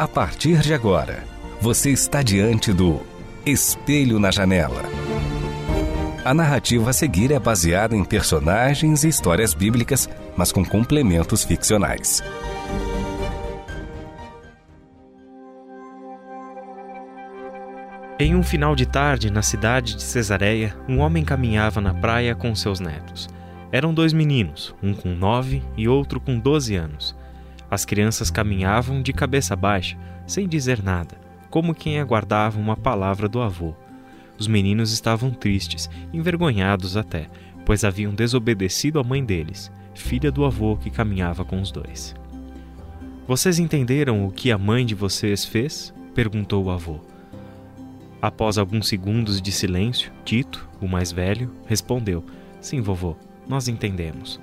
A partir de agora, você está diante do Espelho na Janela. A narrativa a seguir é baseada em personagens e histórias bíblicas, mas com complementos ficcionais. Em um final de tarde, na cidade de Cesareia, um homem caminhava na praia com seus netos. Eram dois meninos, um com nove e outro com doze anos. As crianças caminhavam de cabeça baixa, sem dizer nada, como quem aguardava uma palavra do avô. Os meninos estavam tristes, envergonhados até, pois haviam desobedecido a mãe deles, filha do avô que caminhava com os dois. Vocês entenderam o que a mãe de vocês fez? perguntou o avô. Após alguns segundos de silêncio, Tito, o mais velho, respondeu: Sim, vovô, nós entendemos.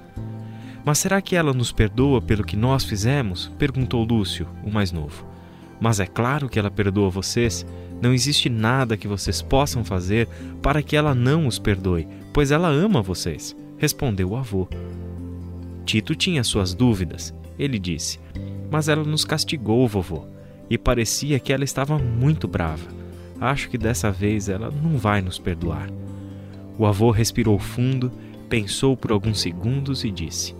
Mas será que ela nos perdoa pelo que nós fizemos? perguntou Lúcio, o mais novo. Mas é claro que ela perdoa vocês. Não existe nada que vocês possam fazer para que ela não os perdoe, pois ela ama vocês, respondeu o avô. Tito tinha suas dúvidas. Ele disse: Mas ela nos castigou, vovô, e parecia que ela estava muito brava. Acho que dessa vez ela não vai nos perdoar. O avô respirou fundo, pensou por alguns segundos e disse: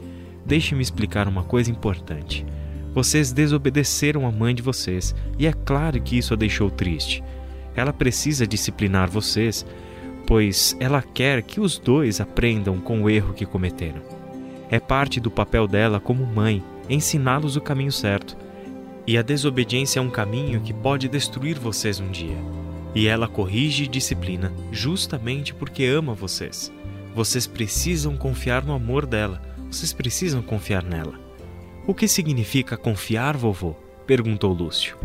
Deixe-me explicar uma coisa importante. Vocês desobedeceram a mãe de vocês, e é claro que isso a deixou triste. Ela precisa disciplinar vocês, pois ela quer que os dois aprendam com o erro que cometeram. É parte do papel dela como mãe ensiná-los o caminho certo. E a desobediência é um caminho que pode destruir vocês um dia. E ela corrige e disciplina justamente porque ama vocês. Vocês precisam confiar no amor dela vocês precisam confiar nela. O que significa confiar, vovô? perguntou Lúcio.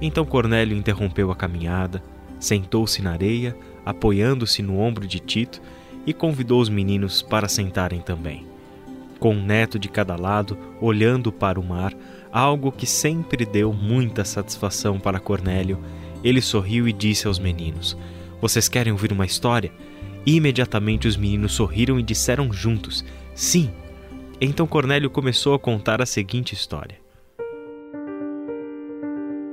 Então Cornélio interrompeu a caminhada, sentou-se na areia, apoiando-se no ombro de Tito e convidou os meninos para sentarem também. Com um neto de cada lado, olhando para o mar, algo que sempre deu muita satisfação para Cornélio, ele sorriu e disse aos meninos: Vocês querem ouvir uma história? Imediatamente os meninos sorriram e disseram juntos: Sim. Então Cornélio começou a contar a seguinte história.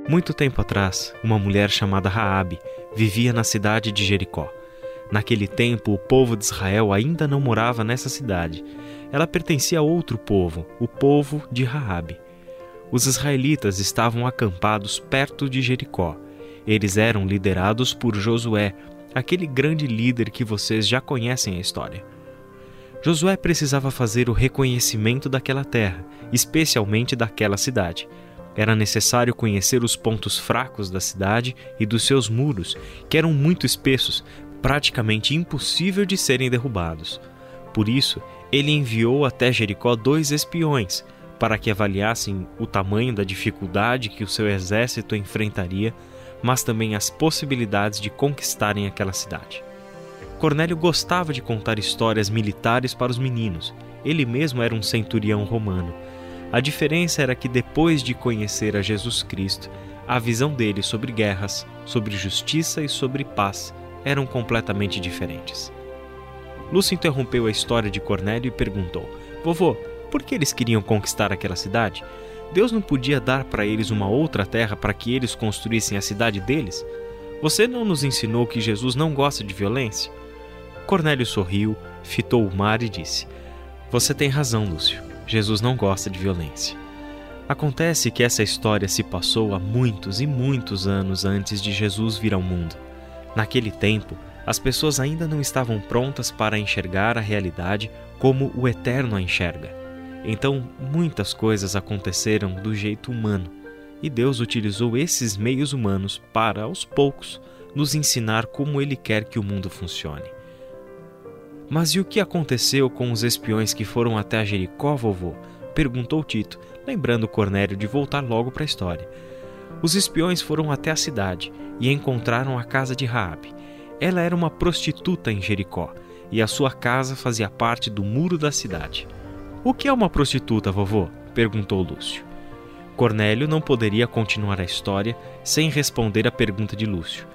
Muito tempo atrás, uma mulher chamada Raabe vivia na cidade de Jericó. Naquele tempo, o povo de Israel ainda não morava nessa cidade. Ela pertencia a outro povo, o povo de Raabe. Os israelitas estavam acampados perto de Jericó. Eles eram liderados por Josué, aquele grande líder que vocês já conhecem a história. Josué precisava fazer o reconhecimento daquela terra, especialmente daquela cidade. Era necessário conhecer os pontos fracos da cidade e dos seus muros, que eram muito espessos, praticamente impossível de serem derrubados. Por isso, ele enviou até Jericó dois espiões para que avaliassem o tamanho da dificuldade que o seu exército enfrentaria, mas também as possibilidades de conquistarem aquela cidade. Cornélio gostava de contar histórias militares para os meninos. Ele mesmo era um centurião romano. A diferença era que depois de conhecer a Jesus Cristo, a visão dele sobre guerras, sobre justiça e sobre paz eram completamente diferentes. Lúcio interrompeu a história de Cornélio e perguntou: Vovô, por que eles queriam conquistar aquela cidade? Deus não podia dar para eles uma outra terra para que eles construíssem a cidade deles? Você não nos ensinou que Jesus não gosta de violência? Cornélio sorriu, fitou o mar e disse: Você tem razão, Lúcio. Jesus não gosta de violência. Acontece que essa história se passou há muitos e muitos anos antes de Jesus vir ao mundo. Naquele tempo, as pessoas ainda não estavam prontas para enxergar a realidade como o Eterno a enxerga. Então, muitas coisas aconteceram do jeito humano, e Deus utilizou esses meios humanos para, aos poucos, nos ensinar como Ele quer que o mundo funcione. Mas e o que aconteceu com os espiões que foram até Jericó, vovô? perguntou Tito, lembrando Cornélio de voltar logo para a história. Os espiões foram até a cidade e encontraram a casa de Raabe. Ela era uma prostituta em Jericó e a sua casa fazia parte do muro da cidade. O que é uma prostituta, vovô? perguntou Lúcio. Cornélio não poderia continuar a história sem responder à pergunta de Lúcio.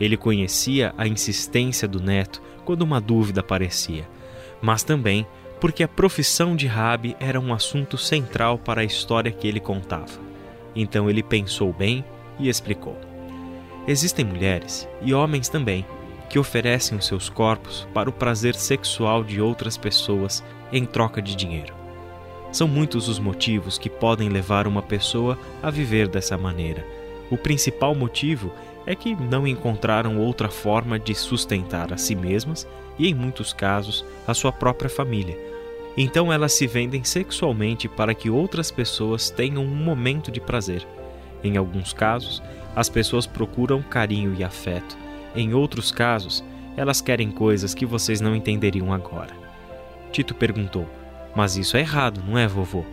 Ele conhecia a insistência do neto quando uma dúvida aparecia, mas também porque a profissão de Rabi era um assunto central para a história que ele contava. Então ele pensou bem e explicou. Existem mulheres, e homens também, que oferecem os seus corpos para o prazer sexual de outras pessoas em troca de dinheiro. São muitos os motivos que podem levar uma pessoa a viver dessa maneira. O principal motivo é que não encontraram outra forma de sustentar a si mesmas e, em muitos casos, a sua própria família. Então elas se vendem sexualmente para que outras pessoas tenham um momento de prazer. Em alguns casos, as pessoas procuram carinho e afeto. Em outros casos, elas querem coisas que vocês não entenderiam agora. Tito perguntou: Mas isso é errado, não é, vovô?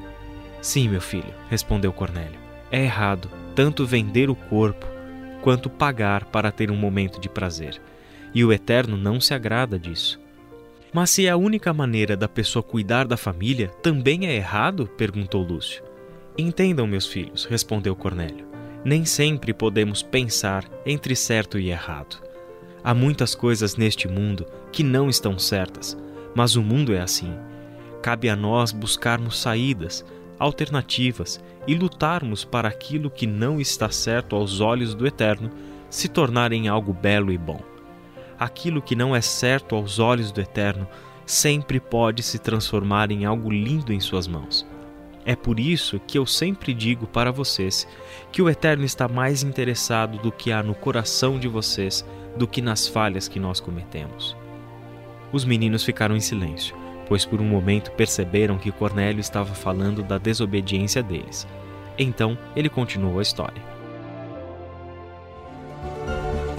Sim, meu filho, respondeu Cornélio. É errado tanto vender o corpo quanto pagar para ter um momento de prazer. E o Eterno não se agrada disso. Mas se é a única maneira da pessoa cuidar da família, também é errado? perguntou Lúcio. Entendam, meus filhos, respondeu Cornélio. Nem sempre podemos pensar entre certo e errado. Há muitas coisas neste mundo que não estão certas, mas o mundo é assim. Cabe a nós buscarmos saídas, alternativas e lutarmos para aquilo que não está certo aos olhos do Eterno se tornar em algo belo e bom. Aquilo que não é certo aos olhos do Eterno sempre pode se transformar em algo lindo em Suas mãos. É por isso que eu sempre digo para vocês que o Eterno está mais interessado do que há no coração de vocês do que nas falhas que nós cometemos. Os meninos ficaram em silêncio pois por um momento perceberam que Cornélio estava falando da desobediência deles. Então ele continuou a história.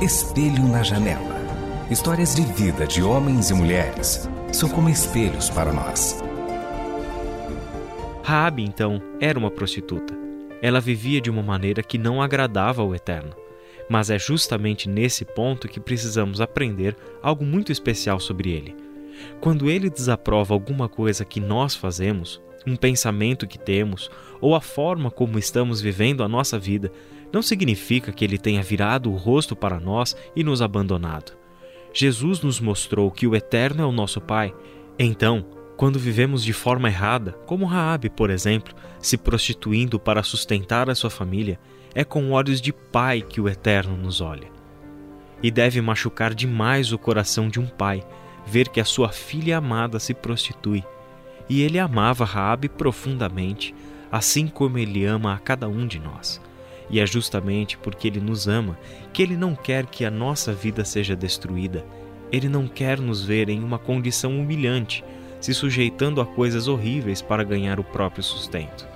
Espelho na janela. Histórias de vida de homens e mulheres são como espelhos para nós. Raabe, então, era uma prostituta. Ela vivia de uma maneira que não agradava ao Eterno. Mas é justamente nesse ponto que precisamos aprender algo muito especial sobre ele quando ele desaprova alguma coisa que nós fazemos, um pensamento que temos ou a forma como estamos vivendo a nossa vida, não significa que ele tenha virado o rosto para nós e nos abandonado. Jesus nos mostrou que o Eterno é o nosso Pai. Então, quando vivemos de forma errada, como Raabe, por exemplo, se prostituindo para sustentar a sua família, é com olhos de pai que o Eterno nos olha. E deve machucar demais o coração de um pai ver que a sua filha amada se prostitui. E ele amava Raabe profundamente, assim como ele ama a cada um de nós. E é justamente porque ele nos ama que ele não quer que a nossa vida seja destruída. Ele não quer nos ver em uma condição humilhante, se sujeitando a coisas horríveis para ganhar o próprio sustento.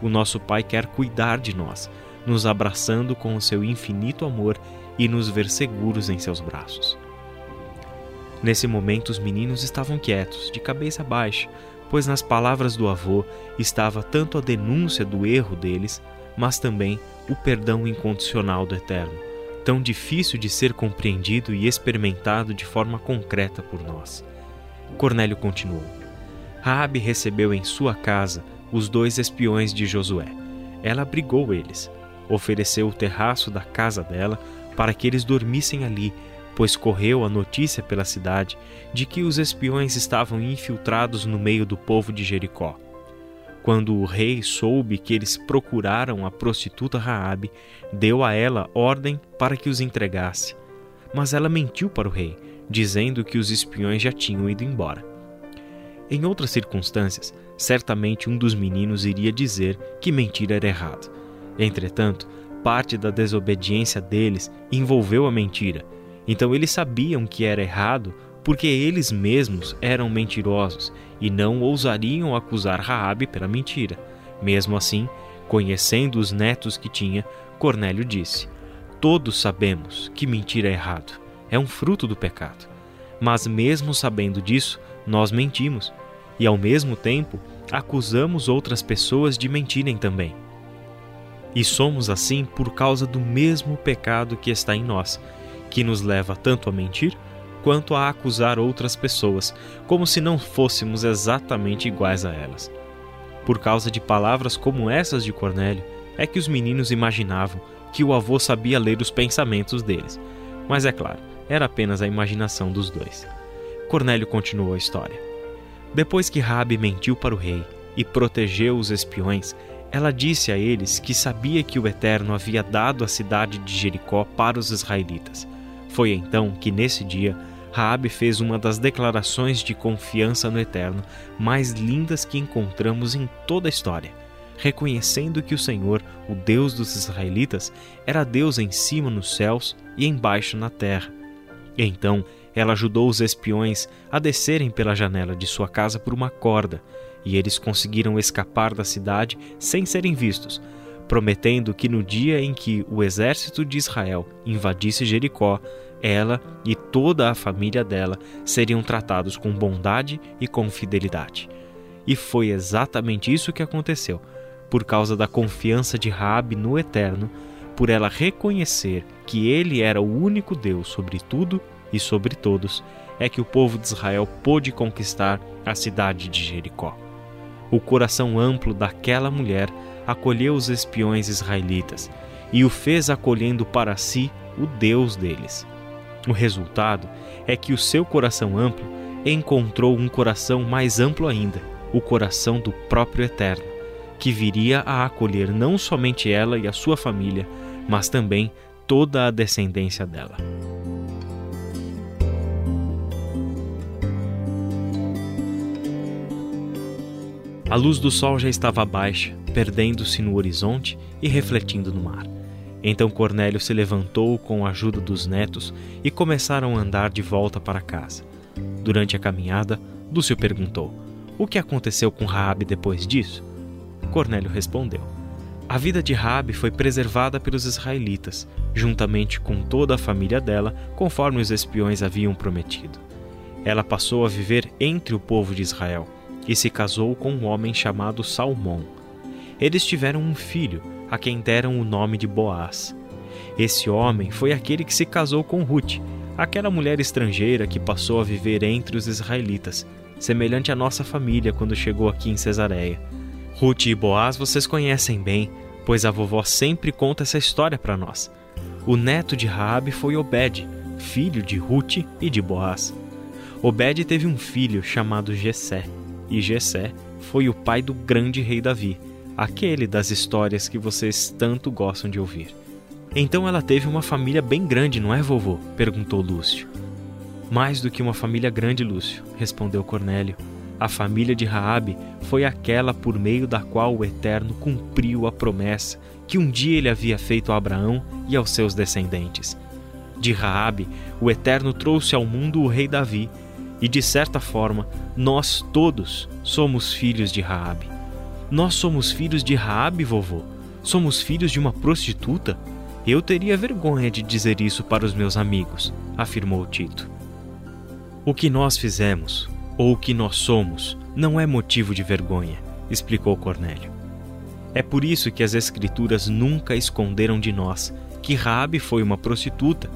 O nosso Pai quer cuidar de nós, nos abraçando com o seu infinito amor e nos ver seguros em seus braços. Nesse momento, os meninos estavam quietos, de cabeça baixa, pois nas palavras do avô estava tanto a denúncia do erro deles, mas também o perdão incondicional do Eterno, tão difícil de ser compreendido e experimentado de forma concreta por nós. Cornélio continuou: Raabe recebeu em sua casa os dois espiões de Josué. Ela abrigou eles, ofereceu o terraço da casa dela para que eles dormissem ali pois correu a notícia pela cidade de que os espiões estavam infiltrados no meio do povo de Jericó. Quando o rei soube que eles procuraram a prostituta Raabe, deu a ela ordem para que os entregasse. Mas ela mentiu para o rei, dizendo que os espiões já tinham ido embora. Em outras circunstâncias, certamente um dos meninos iria dizer que mentir era errado. Entretanto, parte da desobediência deles envolveu a mentira então eles sabiam que era errado porque eles mesmos eram mentirosos e não ousariam acusar Raabe pela mentira. Mesmo assim, conhecendo os netos que tinha, Cornélio disse: Todos sabemos que mentir é errado, é um fruto do pecado. Mas mesmo sabendo disso, nós mentimos, e ao mesmo tempo acusamos outras pessoas de mentirem também. E somos assim por causa do mesmo pecado que está em nós, que nos leva tanto a mentir quanto a acusar outras pessoas, como se não fôssemos exatamente iguais a elas. Por causa de palavras como essas de Cornélio, é que os meninos imaginavam que o avô sabia ler os pensamentos deles. Mas é claro, era apenas a imaginação dos dois. Cornélio continuou a história. Depois que Rabi mentiu para o rei e protegeu os espiões, ela disse a eles que sabia que o Eterno havia dado a cidade de Jericó para os israelitas. Foi então que nesse dia Raabe fez uma das declarações de confiança no Eterno mais lindas que encontramos em toda a história, reconhecendo que o Senhor, o Deus dos israelitas, era Deus em cima nos céus e embaixo na terra. Então ela ajudou os espiões a descerem pela janela de sua casa por uma corda, e eles conseguiram escapar da cidade sem serem vistos, prometendo que no dia em que o exército de Israel invadisse Jericó, ela e toda a família dela seriam tratados com bondade e com fidelidade. E foi exatamente isso que aconteceu, por causa da confiança de Raabe no Eterno, por ela reconhecer que ele era o único Deus sobre tudo e sobre todos, é que o povo de Israel pôde conquistar a cidade de Jericó. O coração amplo daquela mulher acolheu os espiões israelitas e o fez acolhendo para si o Deus deles. O resultado é que o seu coração amplo encontrou um coração mais amplo ainda, o coração do próprio Eterno, que viria a acolher não somente ela e a sua família, mas também toda a descendência dela. A luz do sol já estava baixa, perdendo-se no horizonte e refletindo no mar. Então Cornélio se levantou com a ajuda dos netos e começaram a andar de volta para casa. Durante a caminhada, Lúcio perguntou: O que aconteceu com Raabe depois disso? Cornélio respondeu: A vida de Raabe foi preservada pelos israelitas, juntamente com toda a família dela, conforme os espiões haviam prometido. Ela passou a viver entre o povo de Israel e se casou com um homem chamado Salmão. Eles tiveram um filho, a quem deram o nome de Boaz. Esse homem foi aquele que se casou com Ruth, aquela mulher estrangeira que passou a viver entre os israelitas, semelhante à nossa família quando chegou aqui em Cesareia. Ruth e Boaz vocês conhecem bem, pois a vovó sempre conta essa história para nós. O neto de Raabe foi Obed, filho de Ruth e de Boaz. Obed teve um filho chamado Jessé, e Jessé foi o pai do grande rei Davi aquele das histórias que vocês tanto gostam de ouvir. Então ela teve uma família bem grande, não é, vovô? perguntou Lúcio. Mais do que uma família grande, Lúcio, respondeu Cornélio. A família de Raabe foi aquela por meio da qual o Eterno cumpriu a promessa que um dia ele havia feito a Abraão e aos seus descendentes. De Raabe, o Eterno trouxe ao mundo o rei Davi, e de certa forma, nós todos somos filhos de Raabe. Nós somos filhos de Raabe, vovô. Somos filhos de uma prostituta? Eu teria vergonha de dizer isso para os meus amigos, afirmou Tito. O que nós fizemos, ou o que nós somos, não é motivo de vergonha, explicou Cornélio. É por isso que as Escrituras nunca esconderam de nós que Raabe foi uma prostituta.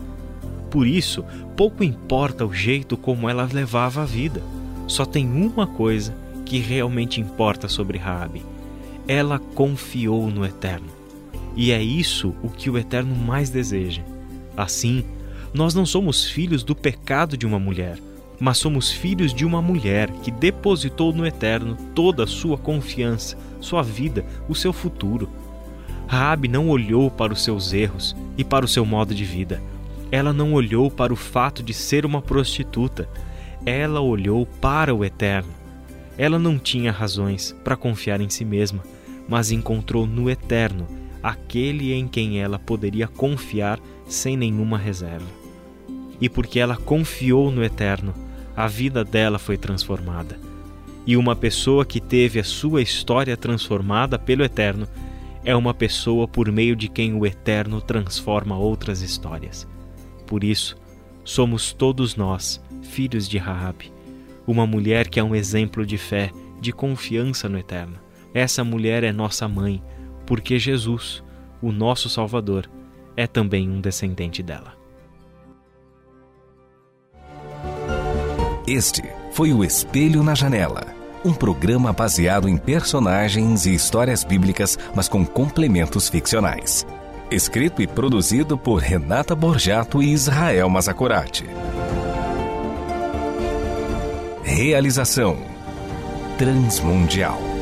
Por isso, pouco importa o jeito como ela levava a vida. Só tem uma coisa que realmente importa sobre Raabe. Ela confiou no Eterno. E é isso o que o Eterno mais deseja. Assim, nós não somos filhos do pecado de uma mulher, mas somos filhos de uma mulher que depositou no Eterno toda a sua confiança, sua vida, o seu futuro. Raabe não olhou para os seus erros e para o seu modo de vida. Ela não olhou para o fato de ser uma prostituta. Ela olhou para o Eterno ela não tinha razões para confiar em si mesma, mas encontrou no Eterno aquele em quem ela poderia confiar sem nenhuma reserva. E porque ela confiou no Eterno, a vida dela foi transformada. E uma pessoa que teve a sua história transformada pelo Eterno é uma pessoa por meio de quem o Eterno transforma outras histórias. Por isso, somos todos nós filhos de Raabe uma mulher que é um exemplo de fé de confiança no eterno. Essa mulher é nossa mãe, porque Jesus, o nosso Salvador, é também um descendente dela. Este foi o Espelho na Janela, um programa baseado em personagens e histórias bíblicas, mas com complementos ficcionais. Escrito e produzido por Renata Borjato e Israel Mazacorati. Realização Transmundial.